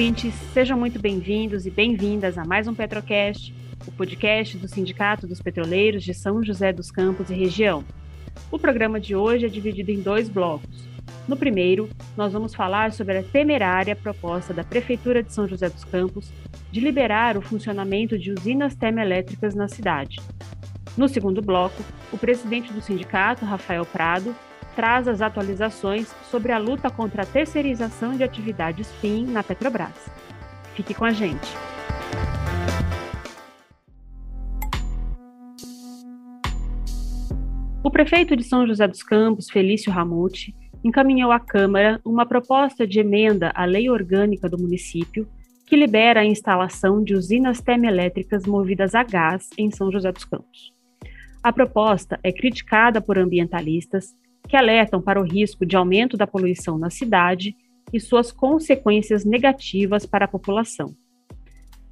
ouvintes, sejam muito bem-vindos e bem-vindas a mais um Petrocast, o podcast do Sindicato dos Petroleiros de São José dos Campos e região. O programa de hoje é dividido em dois blocos. No primeiro, nós vamos falar sobre a temerária proposta da Prefeitura de São José dos Campos de liberar o funcionamento de usinas termoelétricas na cidade. No segundo bloco, o presidente do sindicato, Rafael Prado, traz as atualizações sobre a luta contra a terceirização de atividades FIM na Petrobras. Fique com a gente. O prefeito de São José dos Campos, Felício Ramute, encaminhou à Câmara uma proposta de emenda à lei orgânica do município que libera a instalação de usinas termoelétricas movidas a gás em São José dos Campos. A proposta é criticada por ambientalistas que alertam para o risco de aumento da poluição na cidade e suas consequências negativas para a população.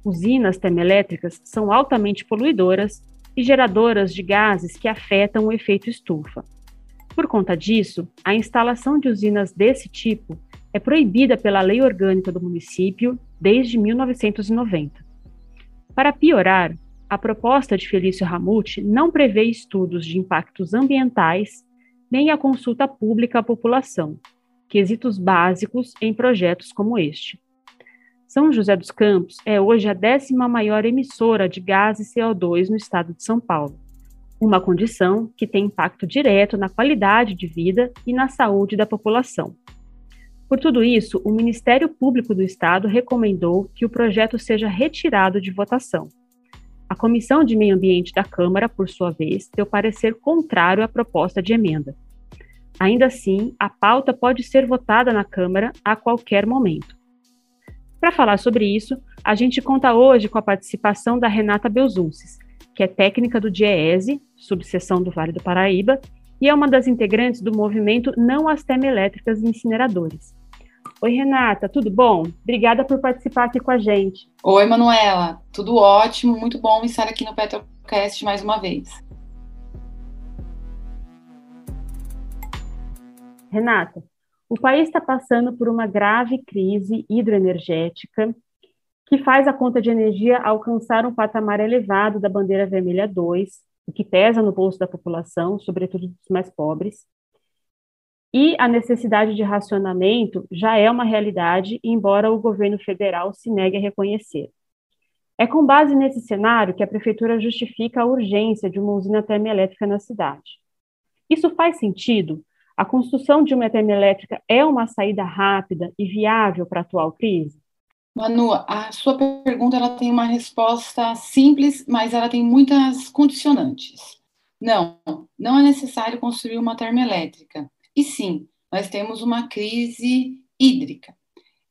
Usinas termoelétricas são altamente poluidoras e geradoras de gases que afetam o efeito estufa. Por conta disso, a instalação de usinas desse tipo é proibida pela lei orgânica do município desde 1990. Para piorar, a proposta de Felício Ramute não prevê estudos de impactos ambientais nem a consulta pública à população, quesitos básicos em projetos como este. São José dos Campos é hoje a décima maior emissora de gases CO2 no estado de São Paulo, uma condição que tem impacto direto na qualidade de vida e na saúde da população. Por tudo isso, o Ministério Público do Estado recomendou que o projeto seja retirado de votação. A Comissão de Meio Ambiente da Câmara, por sua vez, deu parecer contrário à proposta de emenda. Ainda assim, a pauta pode ser votada na Câmara a qualquer momento. Para falar sobre isso, a gente conta hoje com a participação da Renata Belzunces, que é técnica do DIEESE, subseção do Vale do Paraíba, e é uma das integrantes do movimento Não às Termoelétricas Incineradores. Oi, Renata, tudo bom? Obrigada por participar aqui com a gente. Oi, Manuela, tudo ótimo, muito bom estar aqui no Petrocast mais uma vez. Renata, o país está passando por uma grave crise hidroenergética que faz a conta de energia alcançar um patamar elevado da bandeira vermelha 2, o que pesa no bolso da população, sobretudo dos mais pobres. E a necessidade de racionamento já é uma realidade, embora o governo federal se negue a reconhecer. É com base nesse cenário que a prefeitura justifica a urgência de uma usina termoelétrica na cidade. Isso faz sentido? A construção de uma termoelétrica é uma saída rápida e viável para a atual crise? Manu, a sua pergunta ela tem uma resposta simples, mas ela tem muitas condicionantes. Não, não é necessário construir uma termoelétrica. E sim, nós temos uma crise hídrica.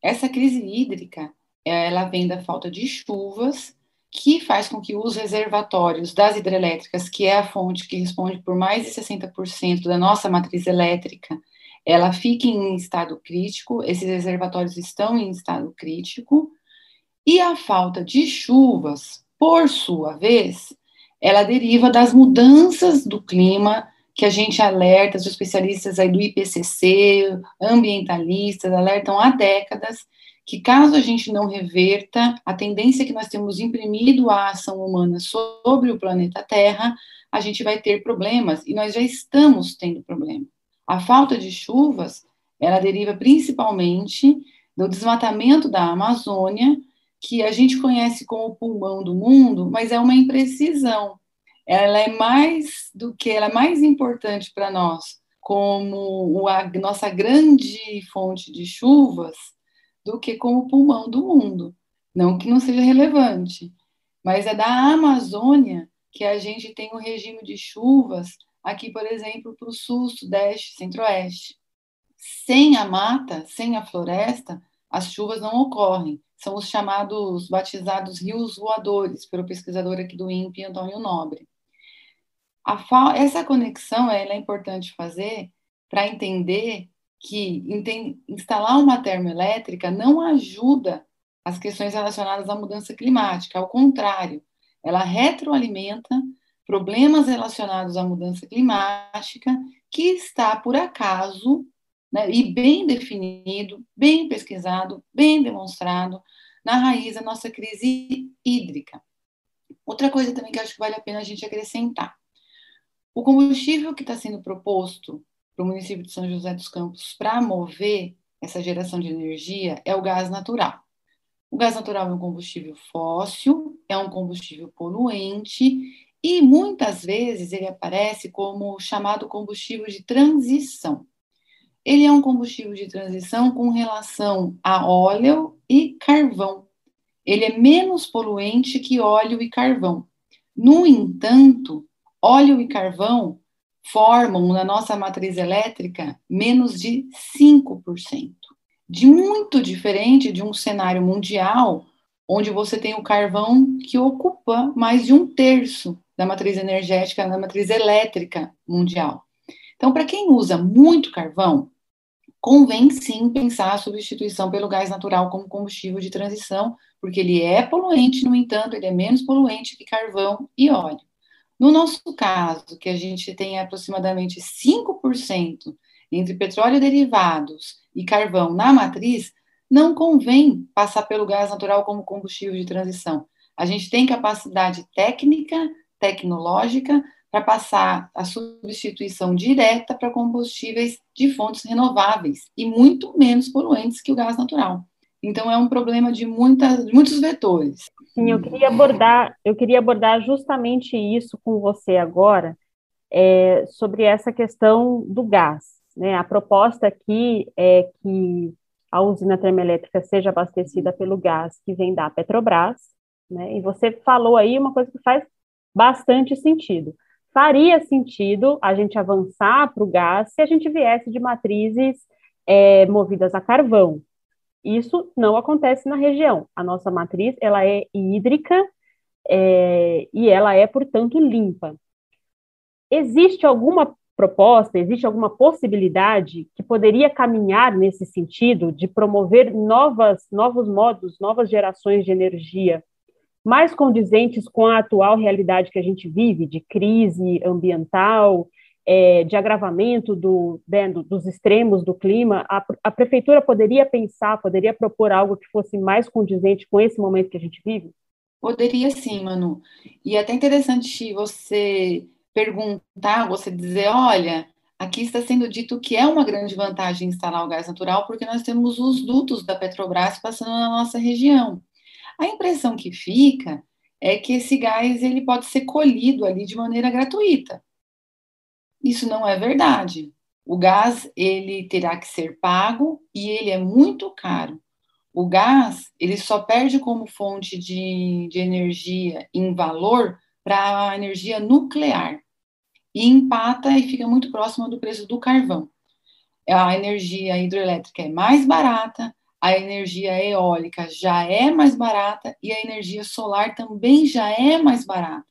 Essa crise hídrica, ela vem da falta de chuvas, que faz com que os reservatórios das hidrelétricas, que é a fonte que responde por mais de 60% da nossa matriz elétrica, ela fique em estado crítico, esses reservatórios estão em estado crítico, e a falta de chuvas, por sua vez, ela deriva das mudanças do clima que a gente alerta, os especialistas aí do IPCC, ambientalistas, alertam há décadas que caso a gente não reverta a tendência que nós temos imprimido à ação humana sobre o planeta Terra, a gente vai ter problemas e nós já estamos tendo problema. A falta de chuvas, ela deriva principalmente do desmatamento da Amazônia, que a gente conhece como o pulmão do mundo, mas é uma imprecisão ela é mais do que, ela é mais importante para nós como a nossa grande fonte de chuvas do que como pulmão do mundo. Não que não seja relevante, mas é da Amazônia que a gente tem o regime de chuvas aqui, por exemplo, para o sul, sudeste, centro-oeste. Sem a mata, sem a floresta, as chuvas não ocorrem. São os chamados, batizados rios voadores, pelo pesquisador aqui do INPE, Antônio Nobre essa conexão é importante fazer para entender que instalar uma termoelétrica não ajuda as questões relacionadas à mudança climática, ao contrário, ela retroalimenta problemas relacionados à mudança climática que está, por acaso, né, e bem definido, bem pesquisado, bem demonstrado na raiz da nossa crise hídrica. Outra coisa também que acho que vale a pena a gente acrescentar. O combustível que está sendo proposto para o município de São José dos Campos para mover essa geração de energia é o gás natural. O gás natural é um combustível fóssil, é um combustível poluente e muitas vezes ele aparece como chamado combustível de transição. Ele é um combustível de transição com relação a óleo e carvão. Ele é menos poluente que óleo e carvão. No entanto, óleo e carvão formam na nossa matriz elétrica menos de 5% de muito diferente de um cenário mundial onde você tem o carvão que ocupa mais de um terço da matriz energética, da matriz elétrica mundial. Então, para quem usa muito carvão, convém sim pensar a substituição pelo gás natural como combustível de transição, porque ele é poluente, no entanto, ele é menos poluente que carvão e óleo. No nosso caso, que a gente tem aproximadamente 5% entre petróleo derivados e carvão na matriz, não convém passar pelo gás natural como combustível de transição. A gente tem capacidade técnica, tecnológica, para passar a substituição direta para combustíveis de fontes renováveis e muito menos poluentes que o gás natural. Então é um problema de muitas, muitos vetores. Sim, eu queria abordar, eu queria abordar justamente isso com você agora, é, sobre essa questão do gás. Né? A proposta aqui é que a usina termoelétrica seja abastecida pelo gás que vem da Petrobras, né? E você falou aí uma coisa que faz bastante sentido. Faria sentido a gente avançar para o gás se a gente viesse de matrizes é, movidas a carvão. Isso não acontece na região. A nossa matriz ela é hídrica é, e ela é, portanto, limpa. Existe alguma proposta, existe alguma possibilidade que poderia caminhar nesse sentido de promover novas, novos modos, novas gerações de energia mais condizentes com a atual realidade que a gente vive, de crise ambiental, é, de agravamento do, né, dos extremos do clima, a, a prefeitura poderia pensar, poderia propor algo que fosse mais condizente com esse momento que a gente vive? Poderia sim, Manu. E é até interessante você perguntar, você dizer, olha, aqui está sendo dito que é uma grande vantagem instalar o gás natural porque nós temos os dutos da Petrobras passando na nossa região. A impressão que fica é que esse gás ele pode ser colhido ali de maneira gratuita. Isso não é verdade. O gás ele terá que ser pago e ele é muito caro. O gás ele só perde como fonte de, de energia em valor para a energia nuclear e empata e fica muito próxima do preço do carvão. A energia hidroelétrica é mais barata, a energia eólica já é mais barata e a energia solar também já é mais barata.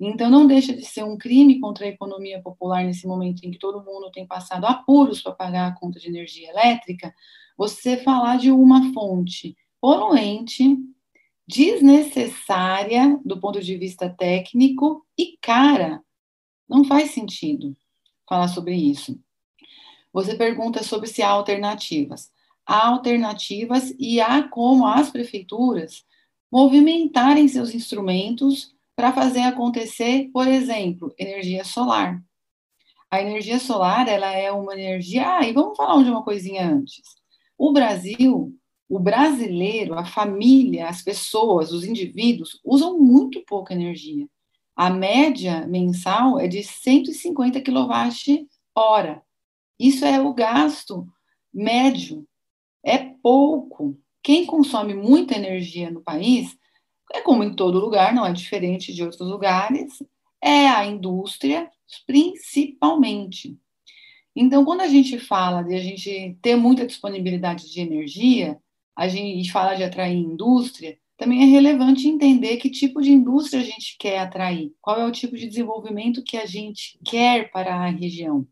Então, não deixa de ser um crime contra a economia popular nesse momento em que todo mundo tem passado apuros para pagar a conta de energia elétrica, você falar de uma fonte poluente, desnecessária do ponto de vista técnico e cara não faz sentido falar sobre isso. Você pergunta sobre se há alternativas. Há alternativas e há como as prefeituras movimentarem seus instrumentos para fazer acontecer, por exemplo, energia solar. A energia solar, ela é uma energia. Ah, e vamos falar de uma coisinha antes. O Brasil, o brasileiro, a família, as pessoas, os indivíduos usam muito pouca energia. A média mensal é de 150 kWh. Isso é o gasto médio. É pouco. Quem consome muita energia no país, é como em todo lugar, não é diferente de outros lugares, é a indústria, principalmente. Então, quando a gente fala de a gente ter muita disponibilidade de energia, a gente fala de atrair indústria, também é relevante entender que tipo de indústria a gente quer atrair, qual é o tipo de desenvolvimento que a gente quer para a região.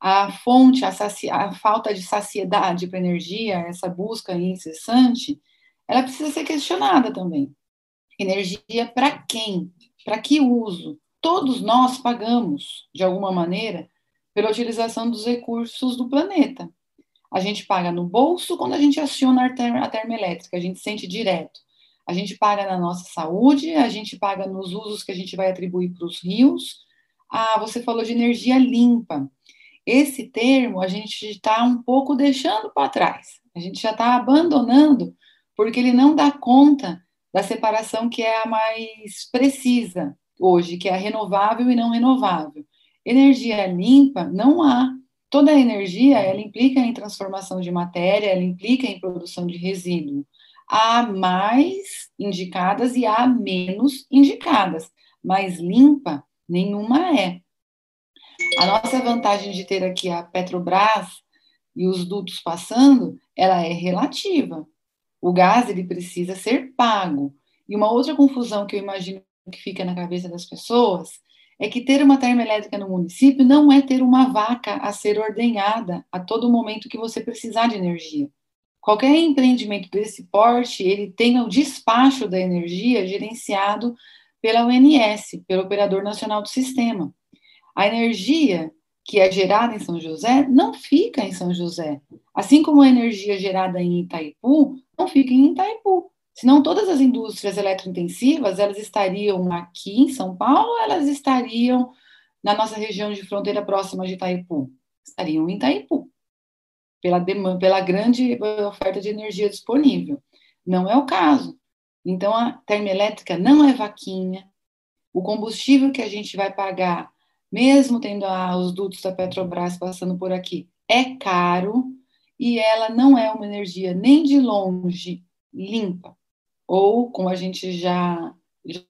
A fonte, a, a falta de saciedade para energia, essa busca incessante, ela precisa ser questionada também. Energia para quem? Para que uso? Todos nós pagamos, de alguma maneira, pela utilização dos recursos do planeta. A gente paga no bolso quando a gente aciona a termoelétrica, a gente sente direto. A gente paga na nossa saúde, a gente paga nos usos que a gente vai atribuir para os rios. Ah, você falou de energia limpa. Esse termo a gente está um pouco deixando para trás. A gente já está abandonando porque ele não dá conta da separação que é a mais precisa hoje, que é a renovável e não renovável. Energia limpa não há. Toda energia ela implica em transformação de matéria, ela implica em produção de resíduo. Há mais indicadas e há menos indicadas, mas limpa nenhuma é. A nossa vantagem de ter aqui a Petrobras e os dutos passando, ela é relativa. O gás ele precisa ser pago. E uma outra confusão que eu imagino que fica na cabeça das pessoas é que ter uma termoelétrica no município não é ter uma vaca a ser ordenhada a todo momento que você precisar de energia. Qualquer empreendimento desse porte, ele tem o despacho da energia gerenciado pela UNS, pelo Operador Nacional do Sistema. A energia que é gerada em São José não fica em São José. Assim como a energia gerada em Itaipu não fica em Itaipu. Senão todas as indústrias eletrointensivas, elas estariam aqui em São Paulo, elas estariam na nossa região de fronteira próxima de Itaipu? Estariam em Itaipu, pela, demanda, pela grande oferta de energia disponível. Não é o caso. Então, a termoelétrica não é vaquinha. O combustível que a gente vai pagar mesmo tendo ah, os dutos da Petrobras passando por aqui, é caro e ela não é uma energia nem de longe limpa. Ou, como a gente já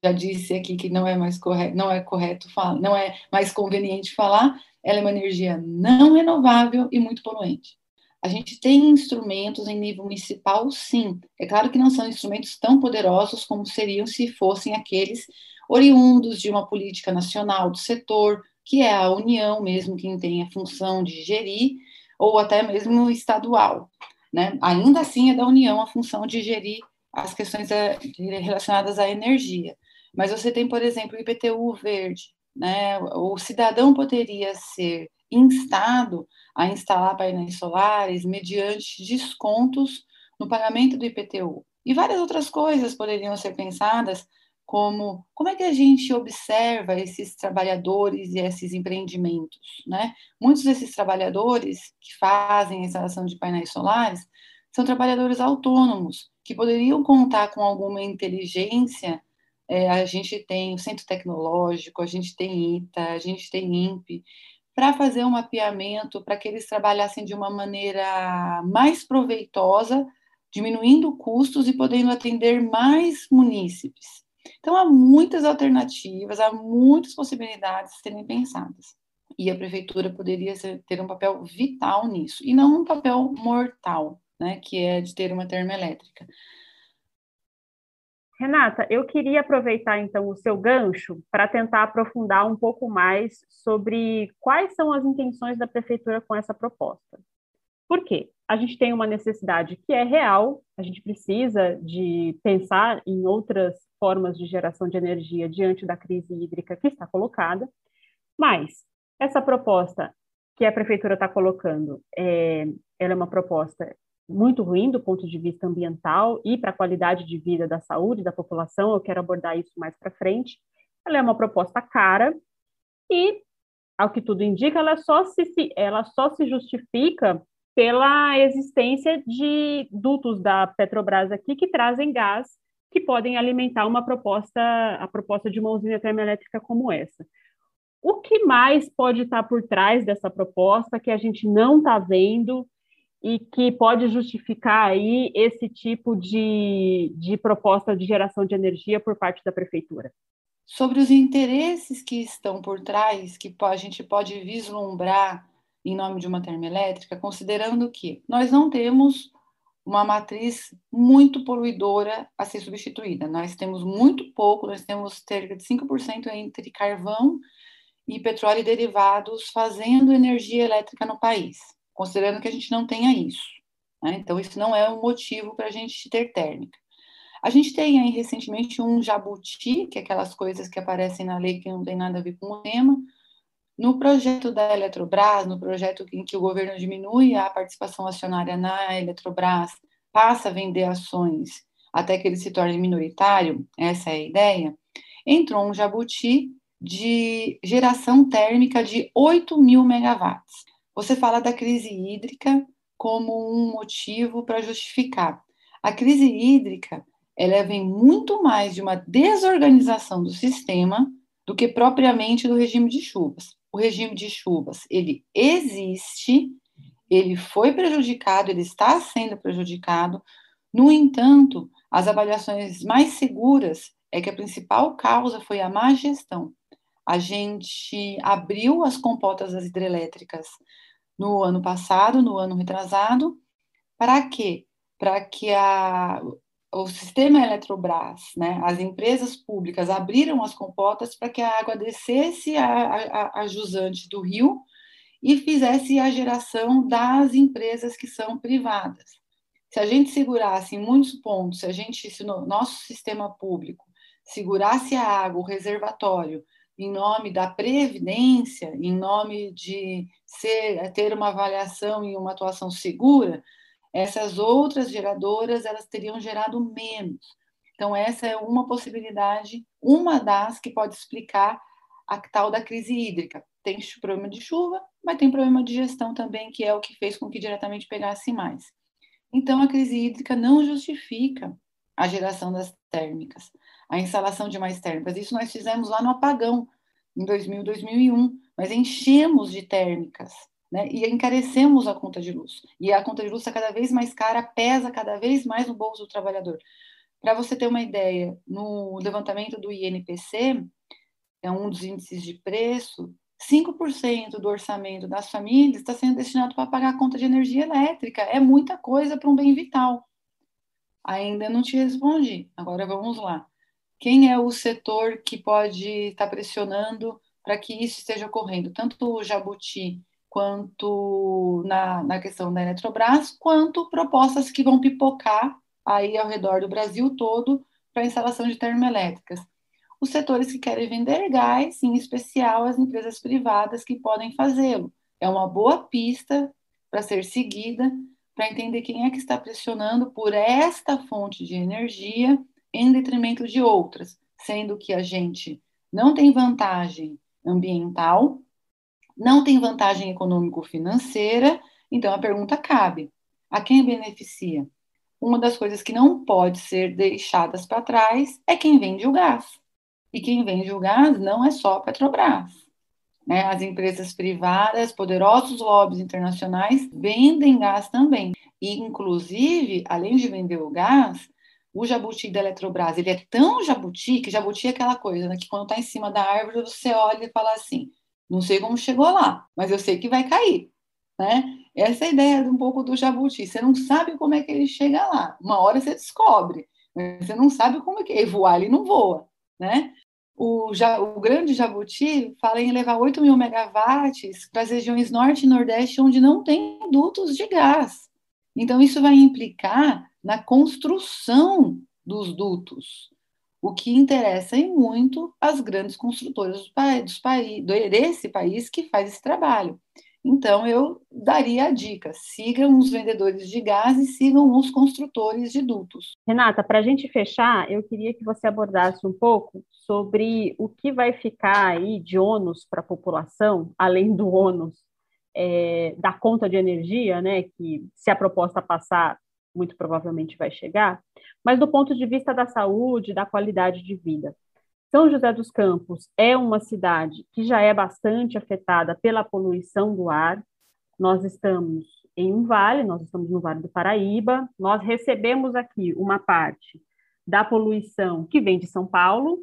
já disse aqui que não é mais correto, não é correto falar, não é mais conveniente falar, ela é uma energia não renovável e muito poluente. A gente tem instrumentos em nível municipal, sim. É claro que não são instrumentos tão poderosos como seriam se fossem aqueles oriundos de uma política nacional do setor, que é a União mesmo quem tem a função de gerir, ou até mesmo estadual. Né? Ainda assim é da União a função de gerir as questões eh, relacionadas à energia. Mas você tem, por exemplo, o IPTU verde. Né? O cidadão poderia ser instado a instalar painéis solares mediante descontos no pagamento do IPTU. E várias outras coisas poderiam ser pensadas como como é que a gente observa esses trabalhadores e esses empreendimentos, né? Muitos desses trabalhadores que fazem a instalação de painéis solares são trabalhadores autônomos que poderiam contar com alguma inteligência. É, a gente tem o Centro Tecnológico, a gente tem ITA, a gente tem INPE, para fazer um mapeamento para que eles trabalhassem de uma maneira mais proveitosa, diminuindo custos e podendo atender mais munícipes. Então, há muitas alternativas, há muitas possibilidades de serem pensadas. E a prefeitura poderia ser, ter um papel vital nisso, e não um papel mortal, né, que é de ter uma termoelétrica. Renata, eu queria aproveitar então o seu gancho para tentar aprofundar um pouco mais sobre quais são as intenções da prefeitura com essa proposta. Por quê? A gente tem uma necessidade que é real, a gente precisa de pensar em outras formas de geração de energia diante da crise hídrica que está colocada, mas essa proposta que a prefeitura está colocando, é, ela é uma proposta muito ruim do ponto de vista ambiental e para a qualidade de vida da saúde da população. Eu quero abordar isso mais para frente. Ela é uma proposta cara e, ao que tudo indica, ela só se, ela só se justifica pela existência de dutos da Petrobras aqui que trazem gás que podem alimentar uma proposta, a proposta de uma usina termoelétrica como essa. O que mais pode estar por trás dessa proposta que a gente não está vendo e que pode justificar aí esse tipo de, de proposta de geração de energia por parte da prefeitura? Sobre os interesses que estão por trás, que a gente pode vislumbrar em nome de uma termoelétrica, considerando que nós não temos uma matriz muito poluidora a ser substituída. Nós temos muito pouco, nós temos cerca de 5% entre carvão e petróleo e derivados fazendo energia elétrica no país, considerando que a gente não tenha isso. Né? Então, isso não é um motivo para a gente ter térmica. A gente tem aí recentemente um jabuti, que é aquelas coisas que aparecem na lei que não tem nada a ver com o tema, No projeto da Eletrobras, no projeto em que o governo diminui a participação acionária na Eletrobras, passa a vender ações até que ele se torne minoritário, essa é a ideia, entrou um jabuti de geração térmica de 8 mil megawatts. Você fala da crise hídrica como um motivo para justificar. A crise hídrica ela vem muito mais de uma desorganização do sistema do que propriamente do regime de chuvas. O regime de chuvas ele existe, ele foi prejudicado, ele está sendo prejudicado. No entanto, as avaliações mais seguras é que a principal causa foi a má gestão a gente abriu as compotas das hidrelétricas no ano passado, no ano retrasado, para quê? Para que a, o sistema Eletrobras, né, as empresas públicas abriram as compotas para que a água descesse a, a, a jusante do rio e fizesse a geração das empresas que são privadas. Se a gente segurasse em muitos pontos, se a gente, se no nosso sistema público segurasse a água, o reservatório, em nome da previdência, em nome de ser, ter uma avaliação e uma atuação segura, essas outras geradoras elas teriam gerado menos. Então essa é uma possibilidade, uma das que pode explicar a tal da crise hídrica. Tem problema de chuva, mas tem problema de gestão também, que é o que fez com que diretamente pegasse mais. Então a crise hídrica não justifica a geração das térmicas a instalação de mais térmicas. Isso nós fizemos lá no apagão, em 2000, 2001, mas enchemos de térmicas, né? E encarecemos a conta de luz. E a conta de luz está cada vez mais cara, pesa cada vez mais no bolso do trabalhador. Para você ter uma ideia, no levantamento do INPC, é um dos índices de preço, 5% do orçamento das famílias está sendo destinado para pagar a conta de energia elétrica. É muita coisa para um bem vital. Ainda não te respondi. Agora vamos lá. Quem é o setor que pode estar pressionando para que isso esteja ocorrendo? Tanto o Jabuti quanto na, na questão da Eletrobras, quanto propostas que vão pipocar aí ao redor do Brasil todo para instalação de termoelétricas. Os setores que querem vender gás, em especial as empresas privadas que podem fazê-lo. É uma boa pista para ser seguida, para entender quem é que está pressionando por esta fonte de energia em detrimento de outras, sendo que a gente não tem vantagem ambiental, não tem vantagem econômico-financeira, então a pergunta cabe: a quem beneficia? Uma das coisas que não pode ser deixadas para trás é quem vende o gás. E quem vende o gás não é só a Petrobras. Né? As empresas privadas, poderosos lobbies internacionais vendem gás também. E, inclusive, além de vender o gás, o jabuti da Eletrobras, ele é tão jabuti, que jabuti é aquela coisa, né, que quando está em cima da árvore, você olha e fala assim, não sei como chegou lá, mas eu sei que vai cair, né? Essa é a ideia um pouco do jabuti, você não sabe como é que ele chega lá, uma hora você descobre, mas você não sabe como é que é, voar ele não voa, né? O, o, grande jabuti fala em levar 8 mil megawatts para as regiões norte e nordeste onde não tem dutos de gás. Então, isso vai implicar na construção dos dutos, o que interessa em muito as grandes construtoras dos dos país, desse país que faz esse trabalho. Então, eu daria a dica: sigam os vendedores de gás e sigam os construtores de dutos. Renata, para a gente fechar, eu queria que você abordasse um pouco sobre o que vai ficar aí de ônus para a população, além do ônus é, da conta de energia, né, que se a proposta passar, muito provavelmente vai chegar, mas do ponto de vista da saúde, da qualidade de vida. São José dos Campos é uma cidade que já é bastante afetada pela poluição do ar. Nós estamos em um vale, nós estamos no Vale do Paraíba, nós recebemos aqui uma parte da poluição que vem de São Paulo.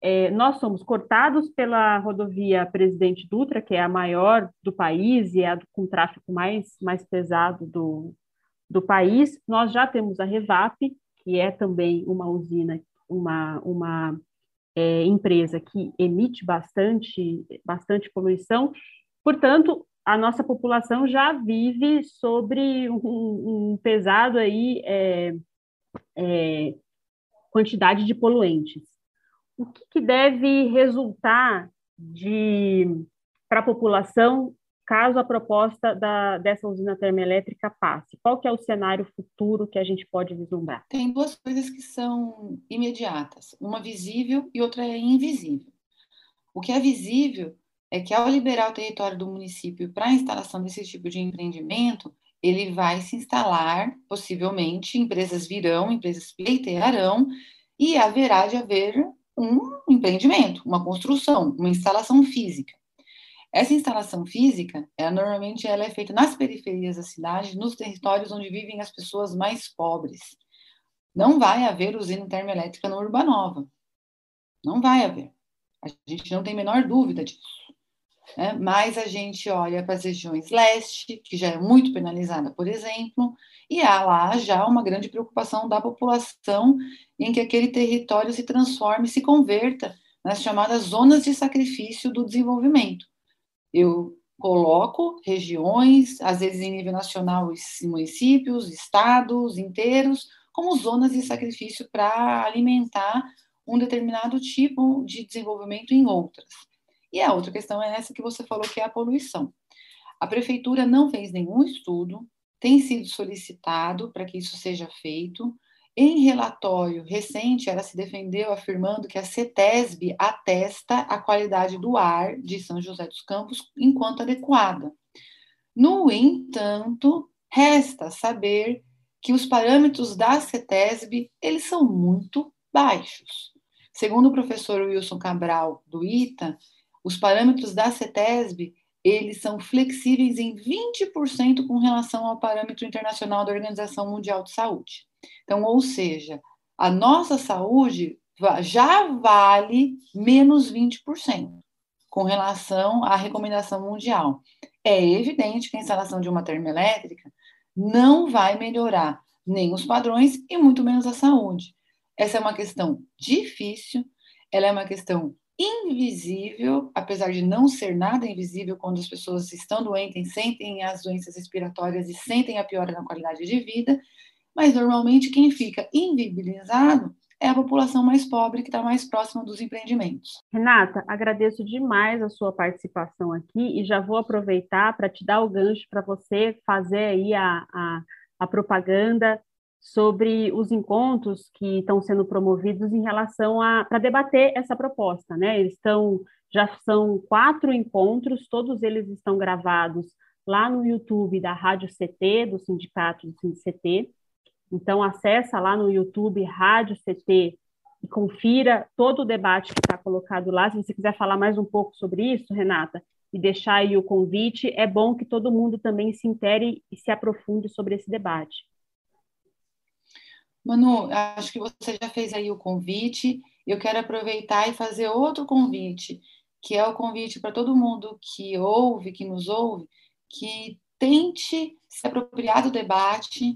É, nós somos cortados pela rodovia Presidente Dutra, que é a maior do país e é a com tráfego mais, mais pesado do, do país. Nós já temos a Revap, que é também uma usina, uma, uma é, empresa que emite bastante, bastante poluição. Portanto, a nossa população já vive sobre um, um pesado aí é, é, quantidade de poluentes. O que, que deve resultar de para a população caso a proposta da, dessa usina termoelétrica passe? Qual que é o cenário futuro que a gente pode vislumbrar? Tem duas coisas que são imediatas, uma visível e outra é invisível. O que é visível é que ao liberar o território do município para a instalação desse tipo de empreendimento, ele vai se instalar, possivelmente, empresas virão, empresas pleitearão, e haverá de haver um empreendimento, uma construção, uma instalação física. Essa instalação física, ela, normalmente ela é feita nas periferias da cidade, nos territórios onde vivem as pessoas mais pobres. Não vai haver usina termoelétrica no Urbanova. Não vai haver. A gente não tem a menor dúvida disso. Né? Mas a gente olha para as regiões leste, que já é muito penalizada, por exemplo, e há lá já uma grande preocupação da população em que aquele território se transforme, se converta nas chamadas zonas de sacrifício do desenvolvimento. Eu coloco regiões, às vezes em nível nacional, municípios, estados inteiros, como zonas de sacrifício para alimentar um determinado tipo de desenvolvimento em outras. E a outra questão é essa que você falou, que é a poluição. A prefeitura não fez nenhum estudo, tem sido solicitado para que isso seja feito, em relatório recente, ela se defendeu afirmando que a CETESB atesta a qualidade do ar de São José dos Campos enquanto adequada. No entanto, resta saber que os parâmetros da CETESB, eles são muito baixos. Segundo o professor Wilson Cabral, do ITA, os parâmetros da CETESB, eles são flexíveis em 20% com relação ao parâmetro internacional da Organização Mundial de Saúde. Então, ou seja, a nossa saúde já vale menos 20% com relação à recomendação mundial. É evidente que a instalação de uma termoelétrica não vai melhorar nem os padrões e muito menos a saúde. Essa é uma questão difícil, ela é uma questão invisível, apesar de não ser nada invisível quando as pessoas estão doentes, sentem as doenças respiratórias e sentem a piora na qualidade de vida, mas normalmente quem fica invisibilizado é a população mais pobre que está mais próxima dos empreendimentos. Renata, agradeço demais a sua participação aqui e já vou aproveitar para te dar o gancho para você fazer aí a, a, a propaganda sobre os encontros que estão sendo promovidos em relação a para debater essa proposta, né? Eles estão já são quatro encontros, todos eles estão gravados lá no YouTube da Rádio CT, do Sindicato do CT. Então, acessa lá no YouTube Rádio CT e confira todo o debate que está colocado lá. Se você quiser falar mais um pouco sobre isso, Renata, e deixar aí o convite, é bom que todo mundo também se intere e se aprofunde sobre esse debate. Manu, acho que você já fez aí o convite. Eu quero aproveitar e fazer outro convite, que é o convite para todo mundo que ouve, que nos ouve, que tente se apropriar do debate,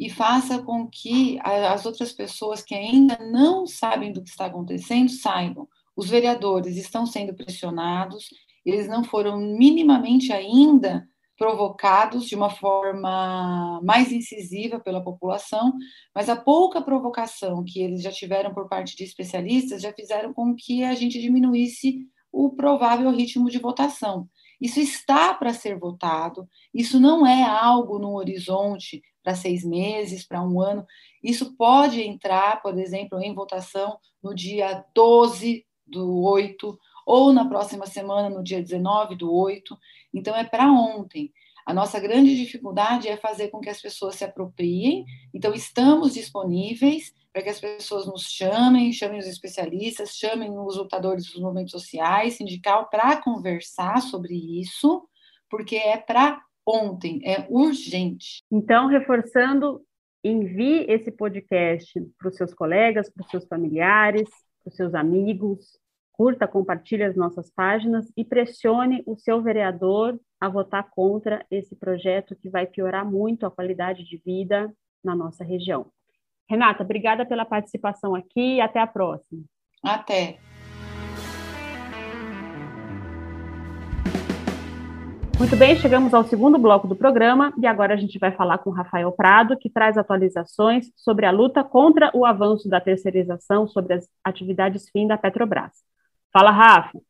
e faça com que as outras pessoas que ainda não sabem do que está acontecendo saibam. Os vereadores estão sendo pressionados, eles não foram minimamente ainda provocados de uma forma mais incisiva pela população, mas a pouca provocação que eles já tiveram por parte de especialistas já fizeram com que a gente diminuísse o provável ritmo de votação. Isso está para ser votado, isso não é algo no horizonte para seis meses, para um ano. Isso pode entrar, por exemplo, em votação no dia 12 do 8, ou na próxima semana, no dia 19 do 8. Então, é para ontem. A nossa grande dificuldade é fazer com que as pessoas se apropriem. Então, estamos disponíveis para que as pessoas nos chamem, chamem os especialistas, chamem os lutadores dos movimentos sociais, sindical, para conversar sobre isso, porque é para ontem, é urgente. Então, reforçando, envie esse podcast para os seus colegas, para os seus familiares, para os seus amigos, curta, compartilhe as nossas páginas e pressione o seu vereador a votar contra esse projeto que vai piorar muito a qualidade de vida na nossa região. Renata, obrigada pela participação aqui e até a próxima. Até. Muito bem, chegamos ao segundo bloco do programa e agora a gente vai falar com Rafael Prado, que traz atualizações sobre a luta contra o avanço da terceirização sobre as atividades fim da Petrobras. Fala, Rafa.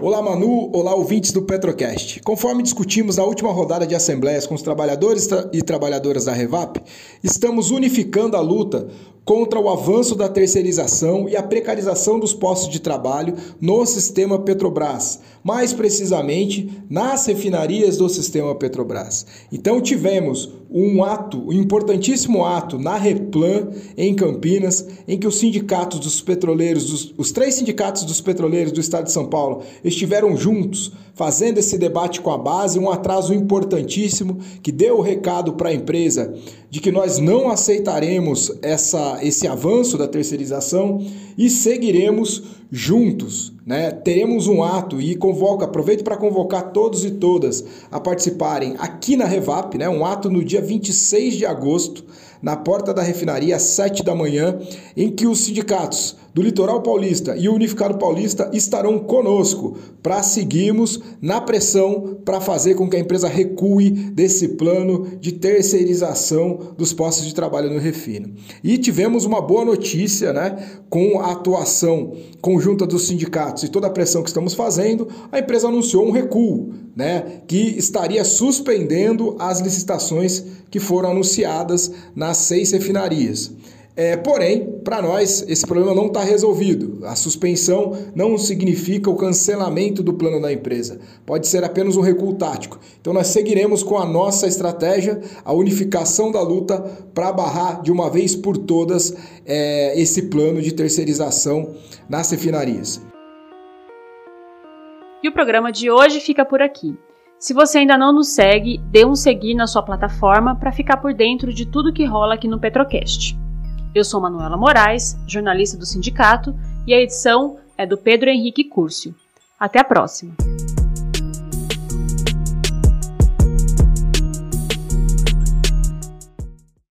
Olá Manu, olá ouvintes do Petrocast. Conforme discutimos na última rodada de assembleias com os trabalhadores e trabalhadoras da Revap, estamos unificando a luta contra o avanço da terceirização e a precarização dos postos de trabalho no sistema Petrobras, mais precisamente nas refinarias do sistema Petrobras. Então tivemos um ato, um importantíssimo ato na Replan em Campinas, em que os sindicatos dos petroleiros, os, os três sindicatos dos petroleiros do estado de São Paulo estiveram juntos fazendo esse debate com a base, um atraso importantíssimo que deu o recado para a empresa de que nós não aceitaremos esse avanço da terceirização e seguiremos juntos. Né? Teremos um ato e convoca, aproveito para convocar todos e todas a participarem aqui na Revap, né? um ato no dia 26 de agosto, na porta da refinaria às 7 da manhã, em que os sindicatos do Litoral Paulista e o Unificado Paulista estarão conosco para seguirmos na pressão para fazer com que a empresa recue desse plano de terceirização dos postos de trabalho no Refino. E tivemos uma boa notícia, né? Com a atuação conjunta dos sindicatos e toda a pressão que estamos fazendo, a empresa anunciou um recuo, né? Que estaria suspendendo as licitações que foram anunciadas nas seis refinarias. É, porém, para nós, esse problema não está resolvido. A suspensão não significa o cancelamento do plano da empresa. Pode ser apenas um recuo tático. Então, nós seguiremos com a nossa estratégia, a unificação da luta para barrar de uma vez por todas é, esse plano de terceirização nas refinarias. E o programa de hoje fica por aqui. Se você ainda não nos segue, dê um seguir na sua plataforma para ficar por dentro de tudo que rola aqui no Petrocast. Eu sou Manuela Moraes, jornalista do sindicato, e a edição é do Pedro Henrique Curcio. Até a próxima!